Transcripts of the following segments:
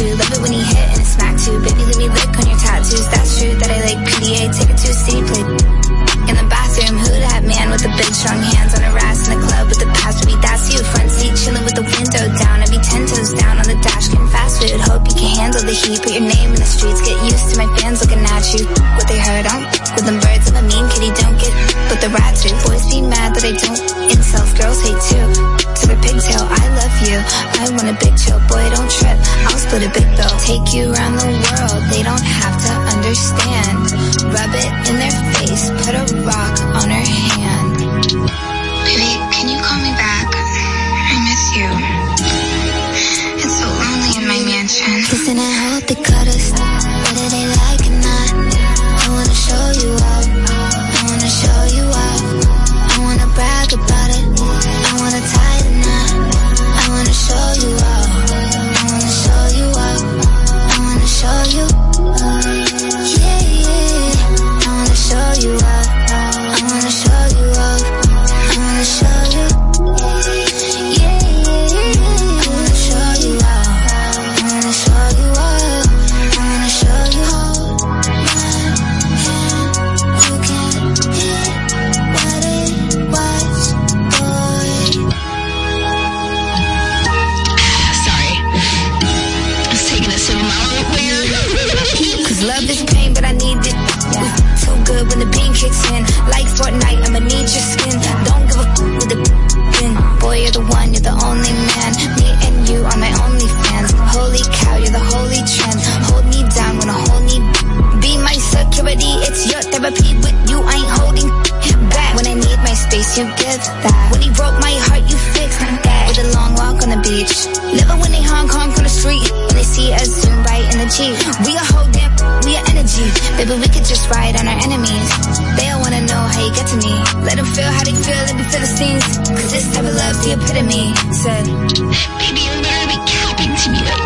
you. Love it when you you around the world. We a whole damn, we a energy. Baby, we could just ride on our enemies. They all wanna know how you get to me. Let them feel how they feel, let me feel the scenes. Cause this type of love's the epitome. Said, baby, you're literally capping to me.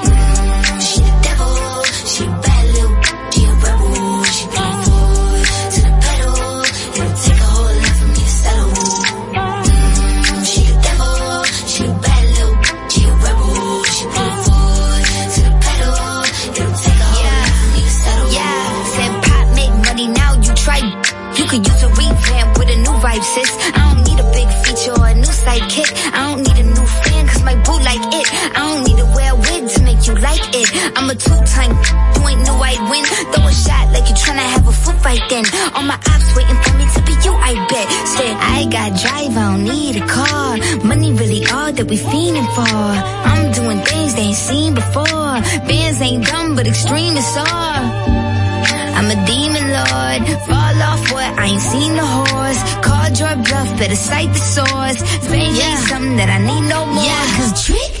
I'm a two-time, you ain't know I'd win. Throw a shot like you tryna have a foot fight then. All my ops waiting for me to be you, I bet. Said, I got drive, I don't need a car. Money really all that we fiending for. I'm doing things they ain't seen before. Bands ain't dumb, but extreme is all. I'm a demon lord. Fall off what? I ain't seen the horse. Called your bluff, better cite the source. Fame yeah. ain't something that I need no more. Yeah, cause trick.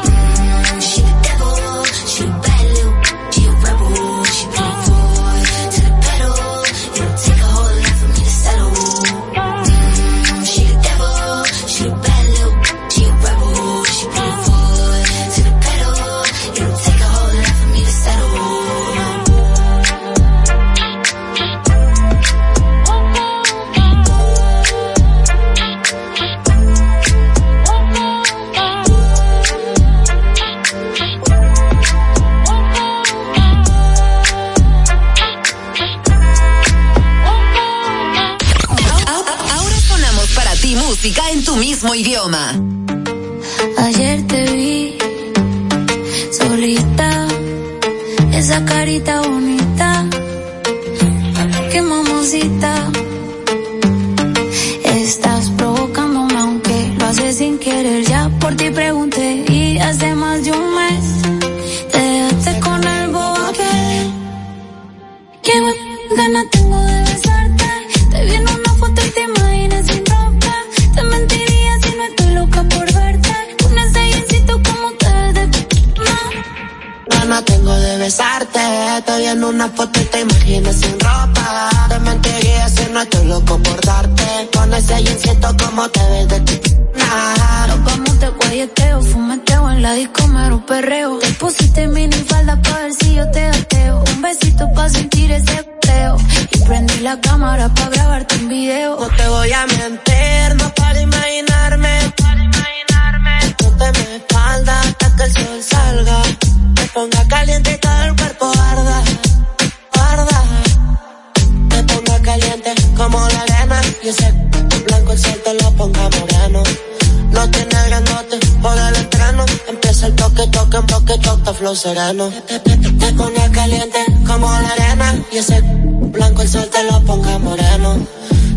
Sereno. Te, te, te, te pone caliente como la arena. Y ese blanco el sol te lo ponga moreno.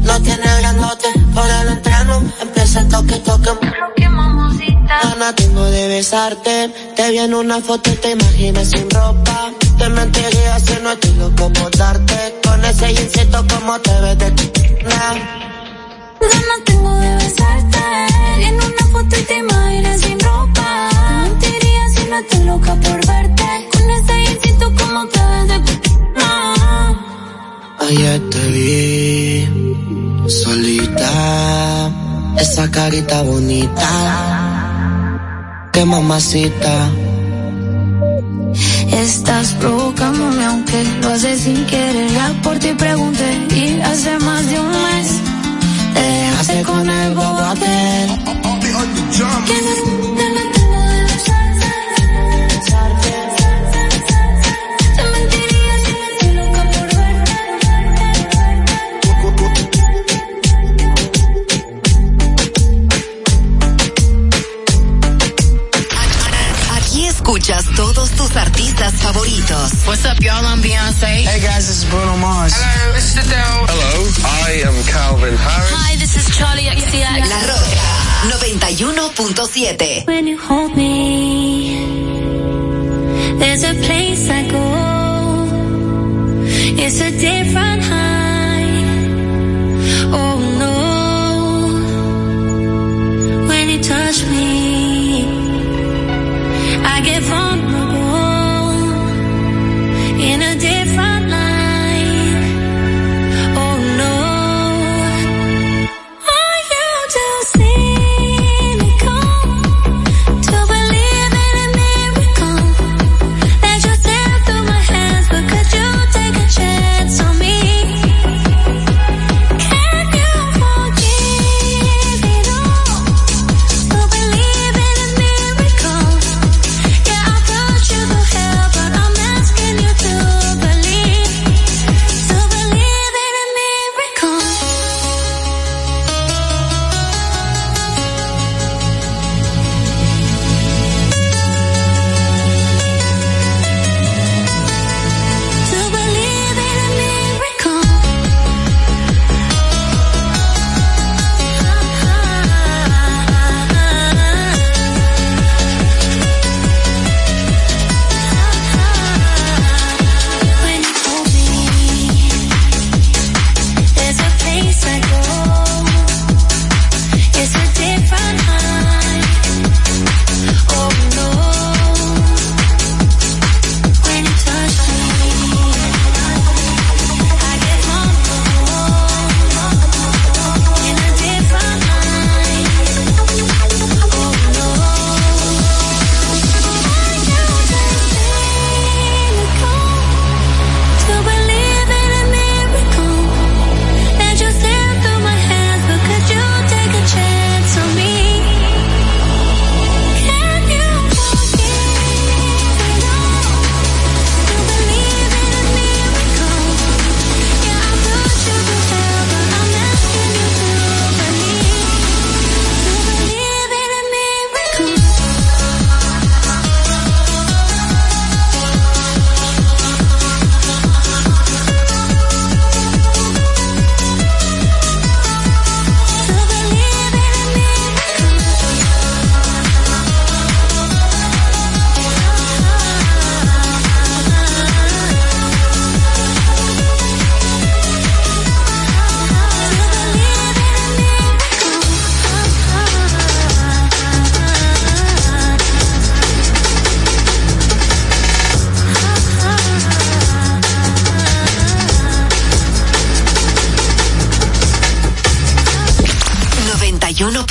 No tiene grandote por el entreno. Empieza el toque, toque. Gana tengo de besarte. Te vi en una foto y te imaginas sin ropa. Te mentiría si no estoy loco por darte. Con ese jeansito como te ves de ti. Ganas tengo de besarte. En una foto y te imaginas sin ropa estoy loca por verte. Con ese instinto como te ves de ah. Ayer te vi solita, esa carita bonita. Qué mamacita. Estás provocándome aunque lo haces sin querer. Ya por ti pregunté y hace más de un mes te dejaste con el bobo aquel. Que no escuchas todos tus artistas favoritos. What's up, y'all? I'm Beyonce. Hey, guys, this is Bruno Mars. Hello, it's Adele. Hello, I am Calvin Harris. Hi, this is Charlie XCX. La Roca 91.7. When you hold me, there's a place I go. It's a different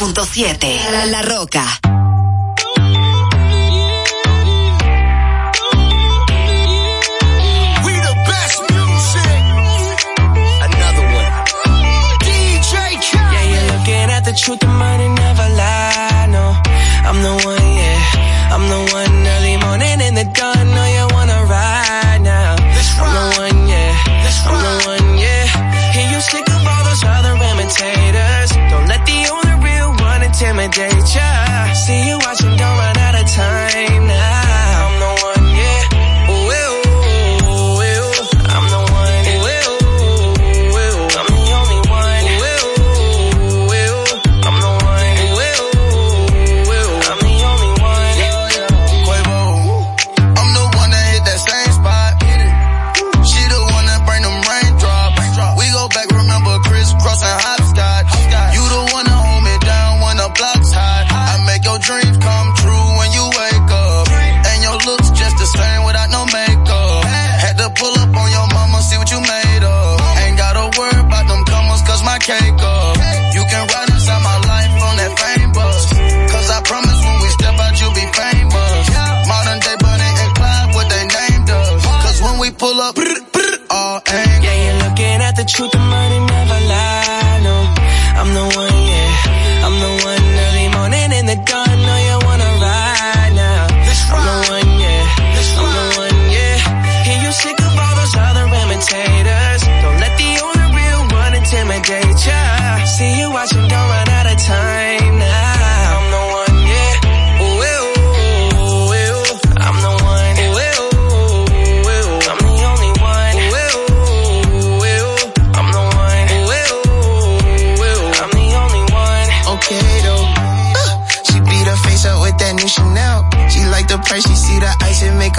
106.7 La Roca.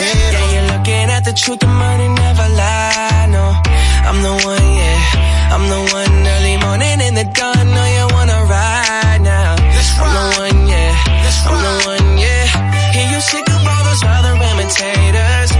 head Yeah, you're looking at the truth, the money never lie, no. I'm the one, yeah, I'm the one Early morning in the dawn, No, you wanna ride now. I'm the one, yeah, I'm the one, yeah. Hear you sick of all those other imitators.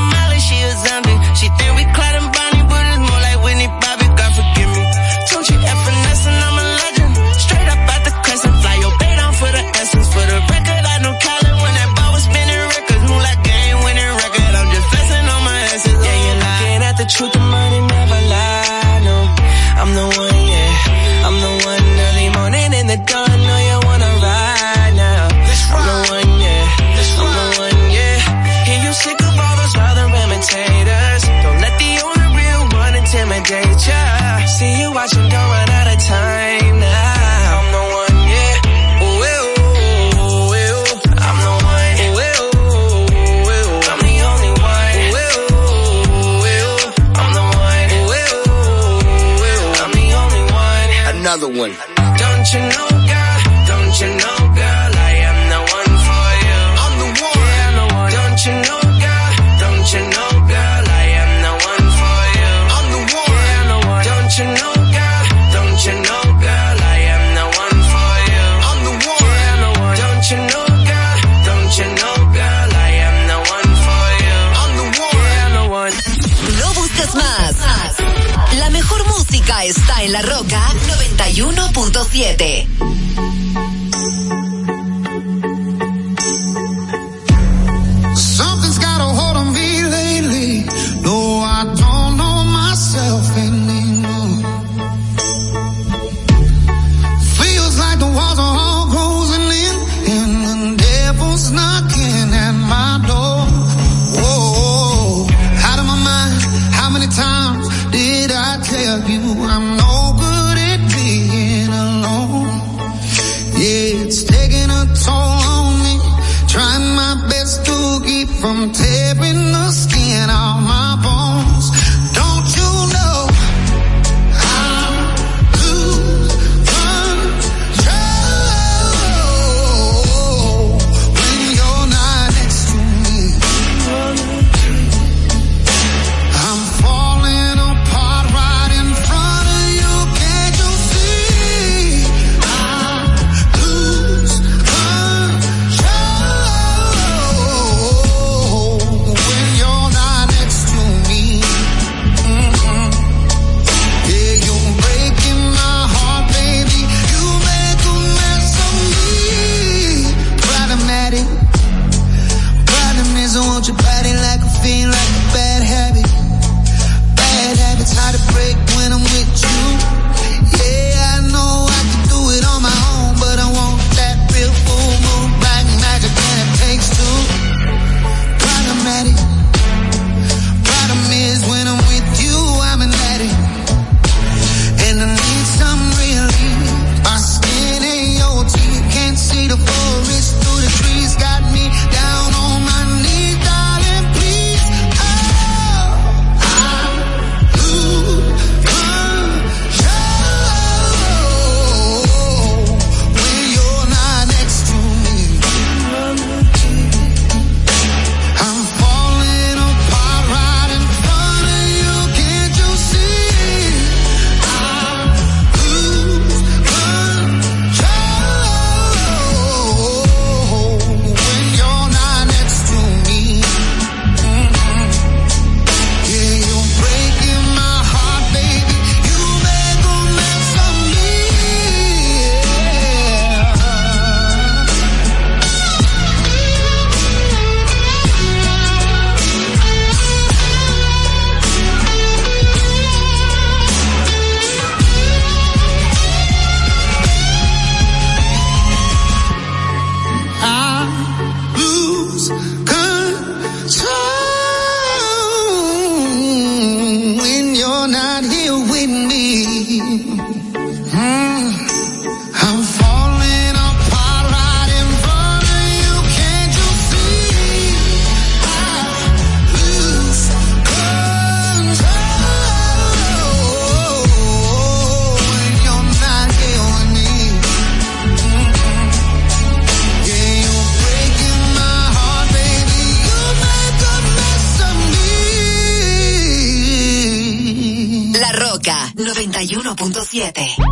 91.7.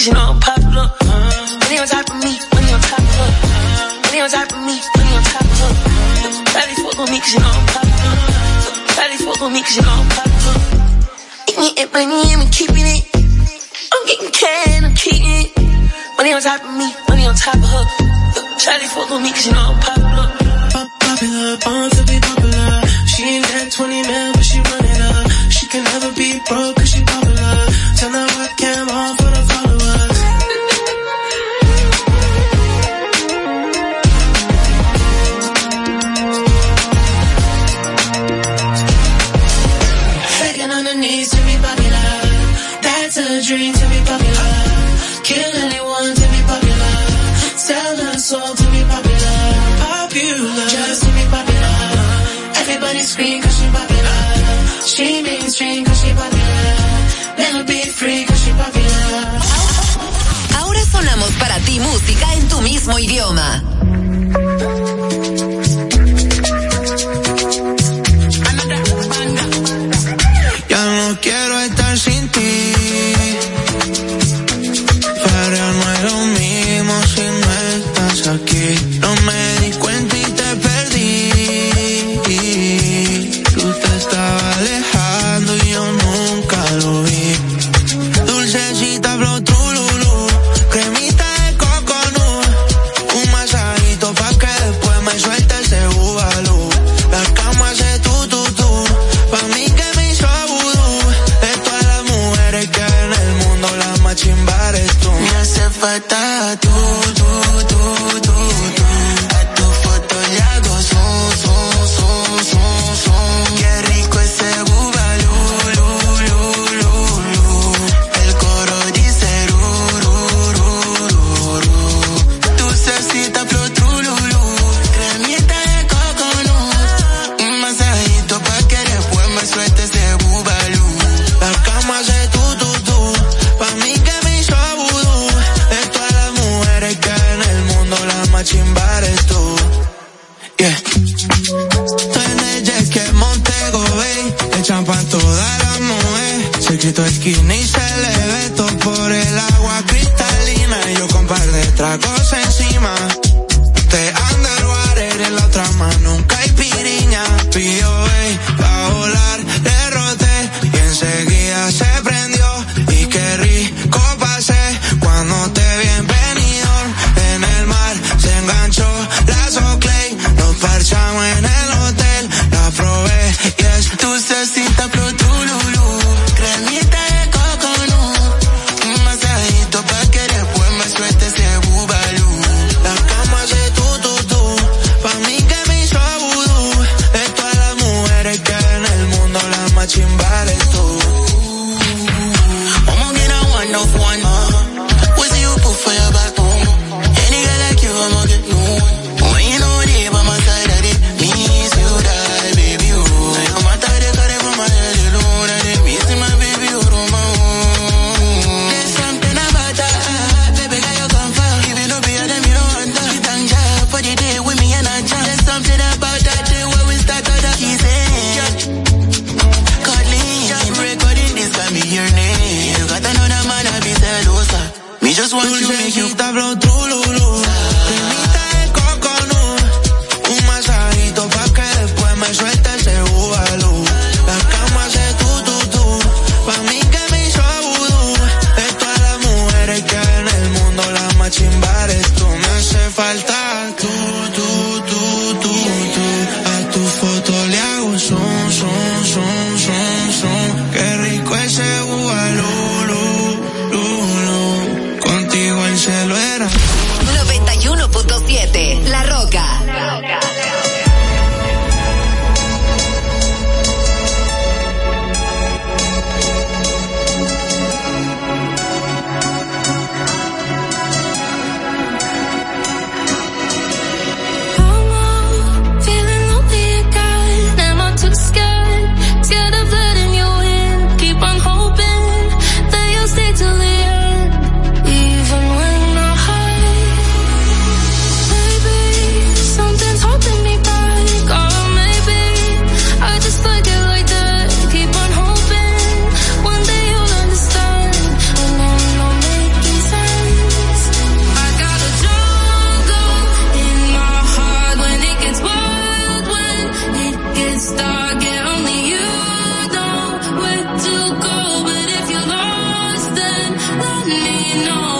cause you know I'm know.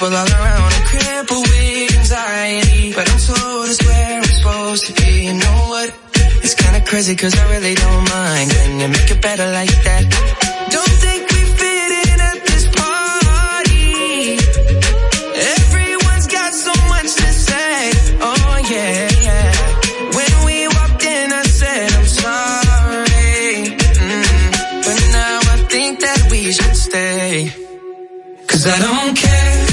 people all around are crippled with anxiety, but I'm told it's where I'm supposed to be. You know what? It's kinda crazy cause I really don't mind, and you make it better like that. Don't think we fit in at this party. Everyone's got so much to say, oh yeah. Cause I don't care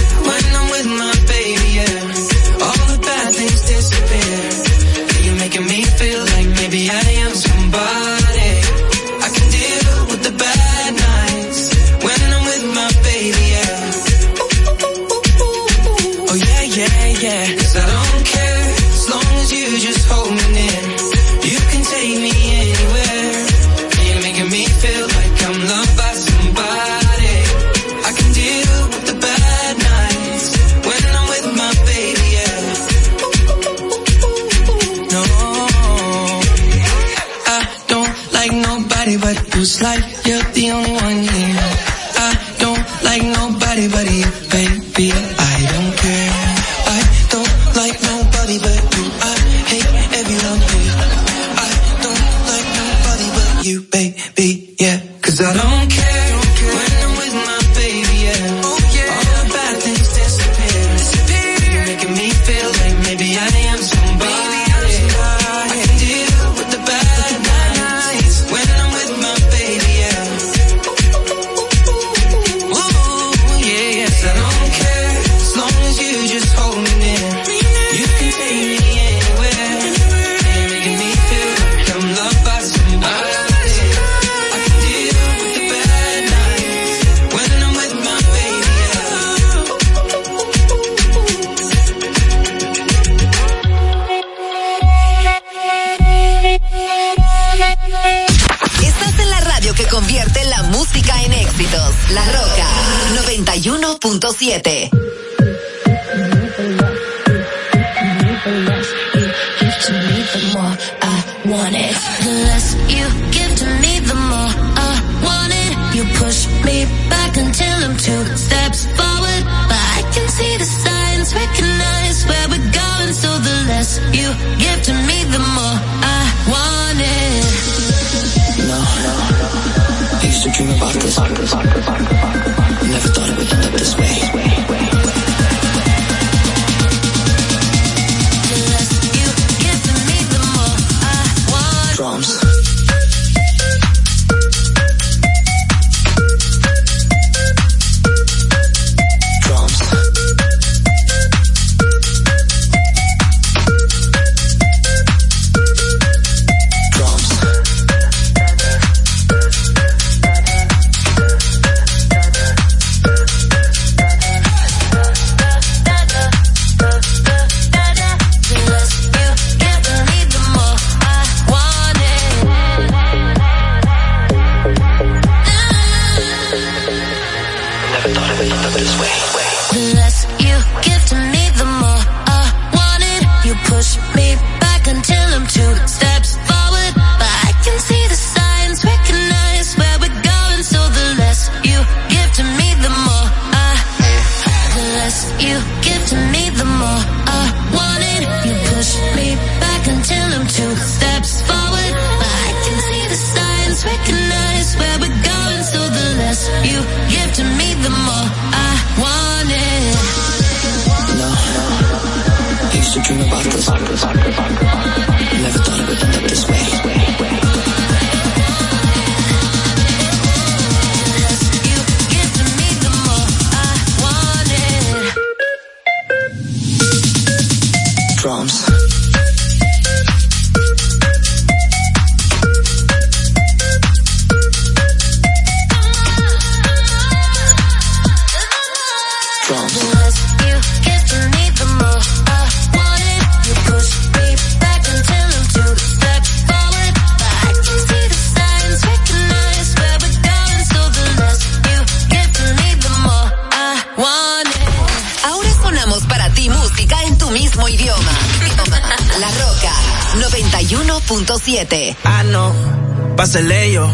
used to dream about this. Never thought it would end up this way. 101.7. Ah, no, pásele yo.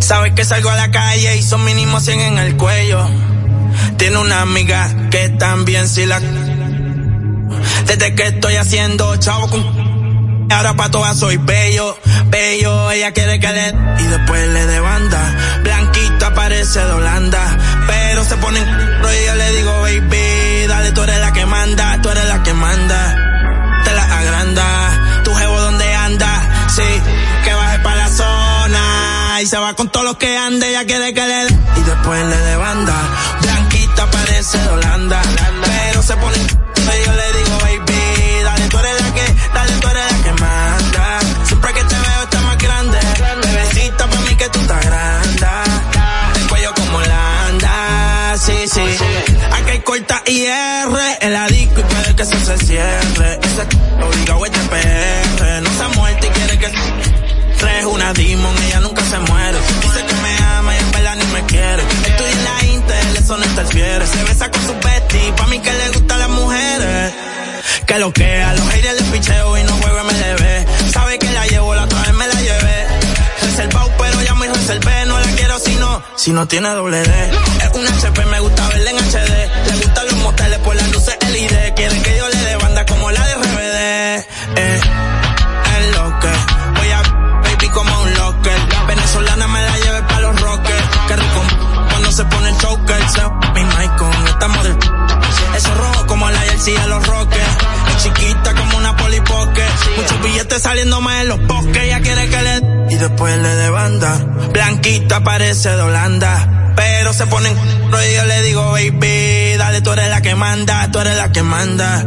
Sabes que salgo a la calle y son mínimo 100 en el cuello. Tiene una amiga que también si la. Desde que estoy haciendo chavo con. Ahora pa' todas soy bello, bello, ella quiere que le. Y después le de banda. Blanquita parece de Holanda. Pero se ponen. Y yo le digo, baby, dale, tú eres la que manda, tú eres la que manda se va con todos los que ande, ya quiere que le y después le de banda. Blanquita parece de Holanda, pero se pone yo le digo, baby, dale tú eres la que, dale tú eres la que manda. Siempre que te veo está más grande, bebecita pa' mí que tú estás grande. El cuello como Holanda, sí, sí. Aquí hay corta y R en la disco y puede que eso se cierre. Si no, tiene doble D. Es un HP, me gusta verla en HD. Le gustan los moteles por las luces LED. Quieren que yo le dé banda como la de RBD. Eh como un locker. Venezolana me la lleve pa' los rockers. Que rico cuando se pone el choker. Mi Michael, estamos del... Eso rojo como la jersey de los rockers. Es chiquita como una polipoque. Muchos billetes saliendo más en los bosques. Ella quiere que le... Y después le de banda. Blanquita parece de Holanda. Pero se ponen... Y yo le digo, baby, dale, tú eres la que manda, tú eres la que manda.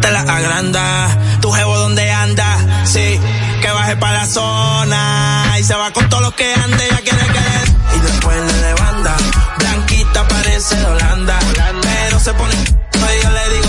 Te la agranda. Tu jevo donde anda, sí que baje para la zona y se va con todo lo que ande, ya quiere que y después le de banda, blanquita parece de Holanda, pero se pone y yo le digo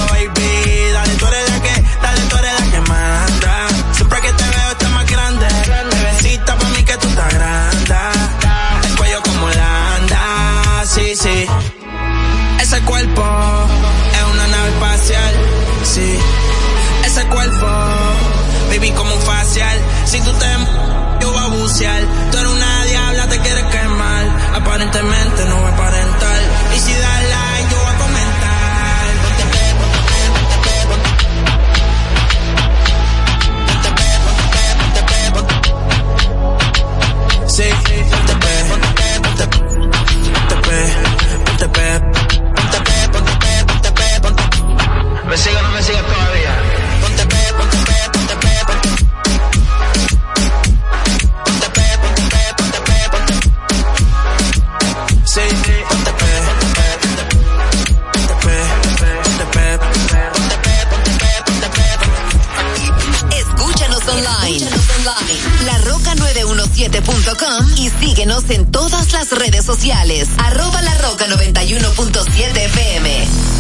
síguenos en todas las redes sociales. Arroba La Roca 91.7 FM.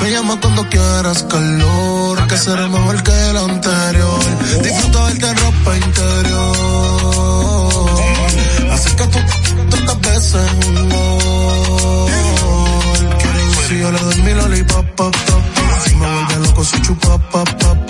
Me llama cuando quieras calor, que será mejor que el anterior. Disfruta verte en ropa interior. Así que tú tantas veces un gol. Si yo le doy mi lollipop, pop, pop, Si me vuelve loco, soy chupa, pop, pop.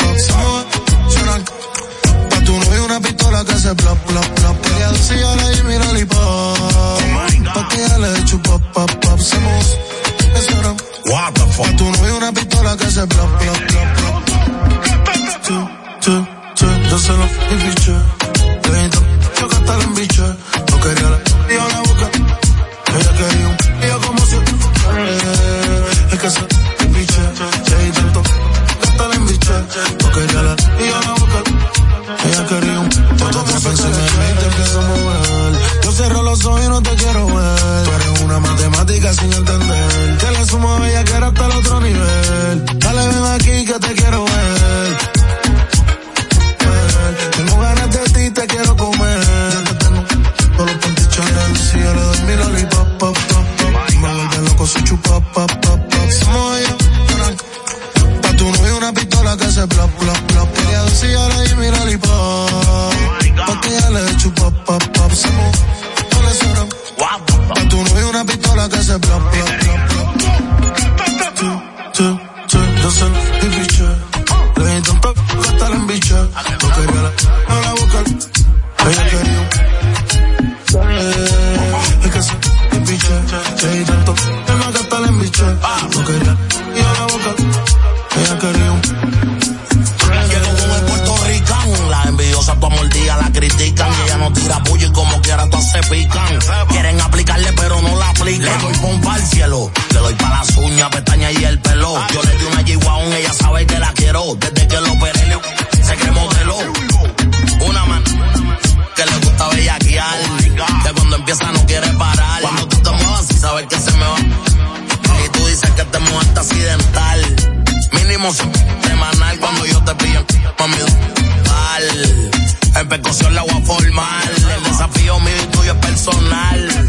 percusión la voy a formar. El desafío mío y tuyo es personal.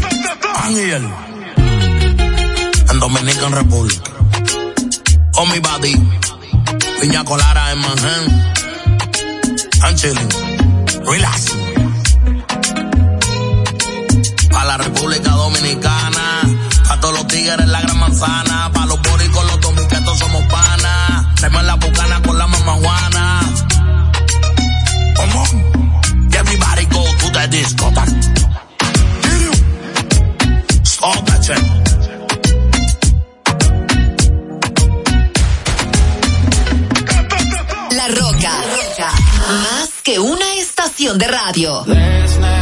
Ángel. En Dominican República. Oh, mi body. Piña Colara en Manhattan. I'm chilling. Relax. Para la República Dominicana. Para todos los tigres la gran manzana. Para los boricos, los dominicanos somos panas. Traeme la bucana con la mamajuana aplicación de radio.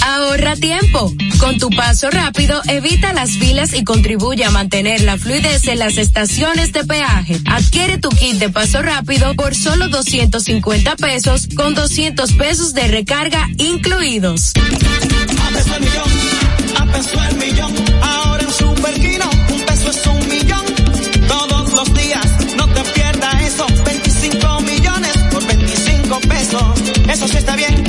Ahorra tiempo. Con tu paso rápido, evita las filas y contribuye a mantener la fluidez en las estaciones de peaje. Adquiere tu kit de paso rápido por solo 250 pesos con 200 pesos de recarga incluidos. A peso el millón, a peso el millón. Ahora en Superquino, un peso es un millón. Todos los días, no te pierdas eso. 25 millones por 25 pesos. Eso sí está bien.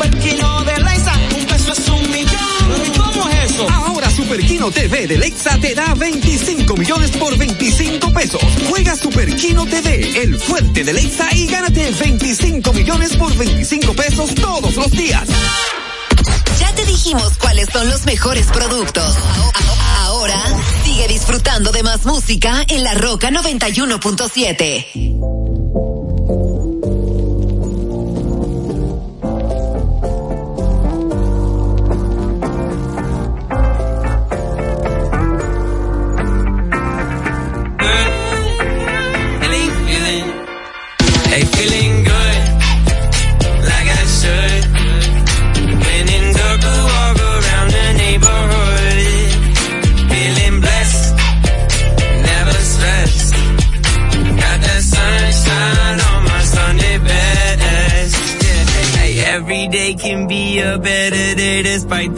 Super Kino de Lexa, un peso es un millón. ¿Cómo es eso? Ahora Super Kino TV de Lexa te da 25 millones por 25 pesos. Juega Super Kino TV, el fuerte de Lexa y gánate 25 millones por 25 pesos todos los días. Ya te dijimos cuáles son los mejores productos. Ahora sigue disfrutando de más música en la Roca 91.7.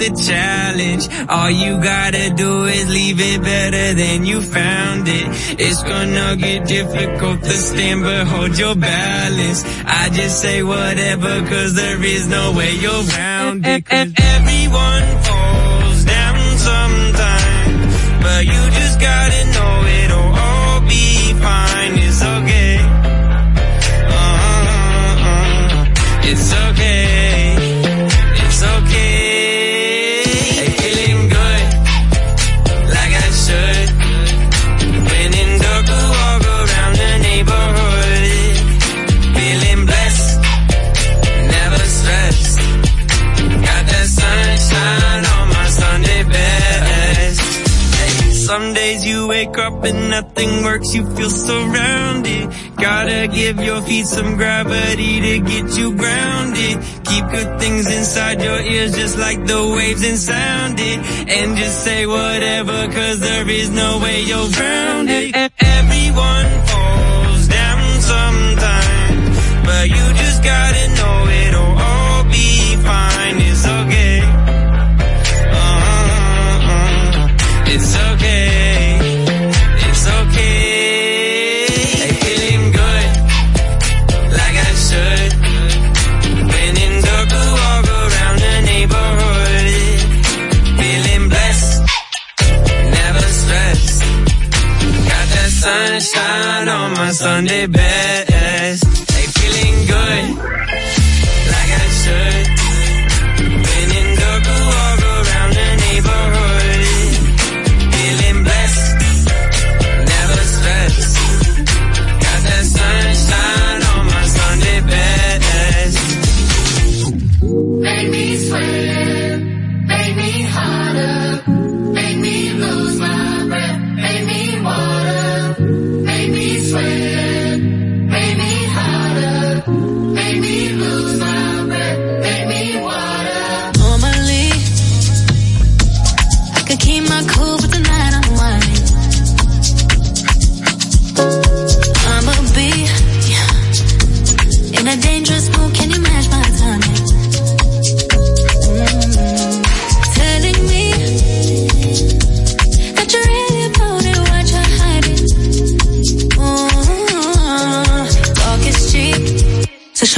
the challenge. All you gotta do is leave it better than you found it. It's gonna get difficult to stand but hold your balance. I just say whatever cause there is no way you're round it. Cause everyone and nothing works, you feel surrounded. Gotta give your feet some gravity to get you grounded. Keep good things inside your ears just like the waves and sound it. And just say whatever cause there is no way you're grounded. Everyone falls down sometime. But you just gotta know it'll all Sunday bed.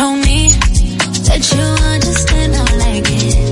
told me that you understand I like it.